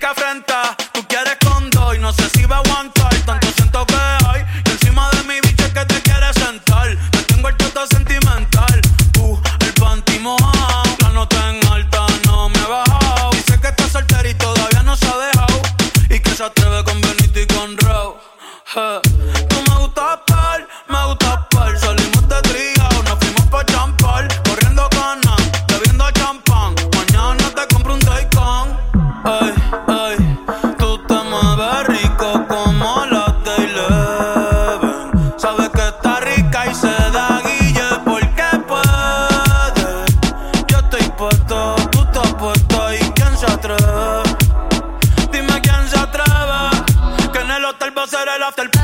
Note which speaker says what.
Speaker 1: Afrenta, tú quieres con dos y no sé si va a aguantar. Tanto siento que hay y encima de mi bicho es que te quieres sentar. Me tengo el toto sentimental. Uh, el panty mojado, la nota en alta no me ha bajado. Dice que está soltera y todavía no se ha dejado. Y que se atreve con Benito y con Raw. Eh, Tú me gustas par, me gustas par. Salimos de trío, ser el after